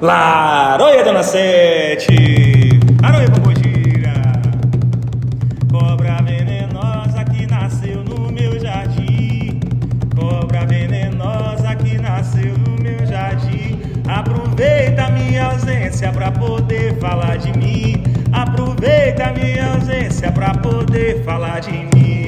Laroia Dona Sete, Aroia Pombogira, cobra venenosa que nasceu no meu jardim, cobra venenosa que nasceu no meu jardim. Aproveita minha ausência pra poder falar de mim, aproveita minha ausência pra poder falar de mim.